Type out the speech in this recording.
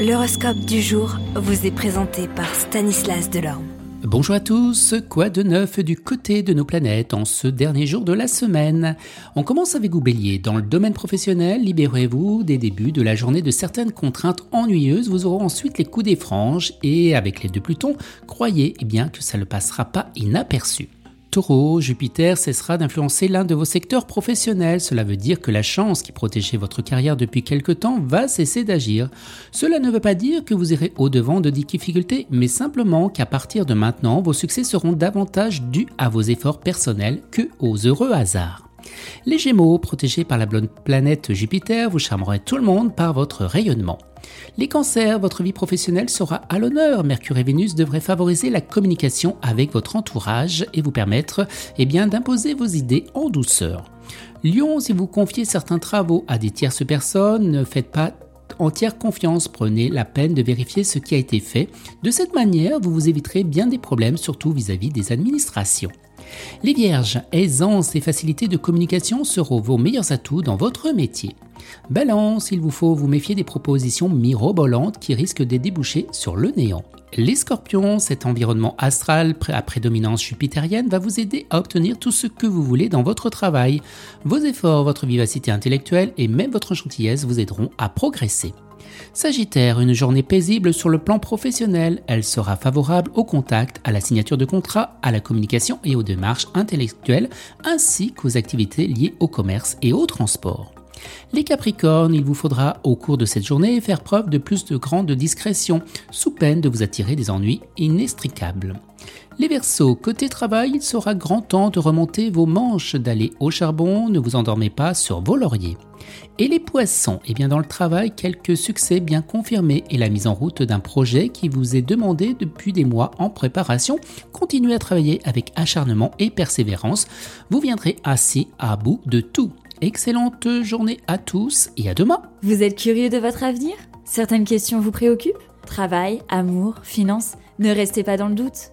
L'horoscope du jour vous est présenté par Stanislas Delorme. Bonjour à tous, quoi de neuf du côté de nos planètes en ce dernier jour de la semaine? On commence avec vous Bélier. Dans le domaine professionnel, libérez-vous des débuts de la journée de certaines contraintes ennuyeuses, vous aurez ensuite les coups des franges et avec les deux Plutons, croyez eh bien que ça ne passera pas inaperçu. Taureau, Jupiter cessera d'influencer l'un de vos secteurs professionnels. Cela veut dire que la chance qui protégeait votre carrière depuis quelque temps va cesser d'agir. Cela ne veut pas dire que vous irez au-devant de difficultés, mais simplement qu'à partir de maintenant, vos succès seront davantage dus à vos efforts personnels que aux heureux hasards. Les Gémeaux, protégés par la blonde planète Jupiter, vous charmerez tout le monde par votre rayonnement. Les cancers, votre vie professionnelle sera à l'honneur. Mercure et Vénus devraient favoriser la communication avec votre entourage et vous permettre eh bien, d'imposer vos idées en douceur. Lion, si vous confiez certains travaux à des tierces personnes, ne faites pas entière confiance, prenez la peine de vérifier ce qui a été fait. De cette manière, vous vous éviterez bien des problèmes, surtout vis-à-vis des administrations. Les vierges, aisance et facilité de communication seront vos meilleurs atouts dans votre métier. Balance, il vous faut vous méfier des propositions mirobolantes qui risquent de déboucher sur le néant. Les scorpions, cet environnement astral à prédominance jupitérienne va vous aider à obtenir tout ce que vous voulez dans votre travail. Vos efforts, votre vivacité intellectuelle et même votre gentillesse vous aideront à progresser. Sagittaire, une journée paisible sur le plan professionnel. Elle sera favorable au contact, à la signature de contrats, à la communication et aux démarches intellectuelles, ainsi qu'aux activités liées au commerce et au transport. Les Capricornes, il vous faudra au cours de cette journée faire preuve de plus de grande discrétion, sous peine de vous attirer des ennuis inextricables. Les Verseaux, côté travail, il sera grand temps de remonter vos manches, d'aller au charbon, ne vous endormez pas sur vos lauriers. Et les Poissons, eh bien dans le travail, quelques succès bien confirmés et la mise en route d'un projet qui vous est demandé depuis des mois en préparation. Continuez à travailler avec acharnement et persévérance, vous viendrez assez à bout de tout. Excellente journée à tous et à demain. Vous êtes curieux de votre avenir? Certaines questions vous préoccupent? Travail, amour, finances? Ne restez pas dans le doute.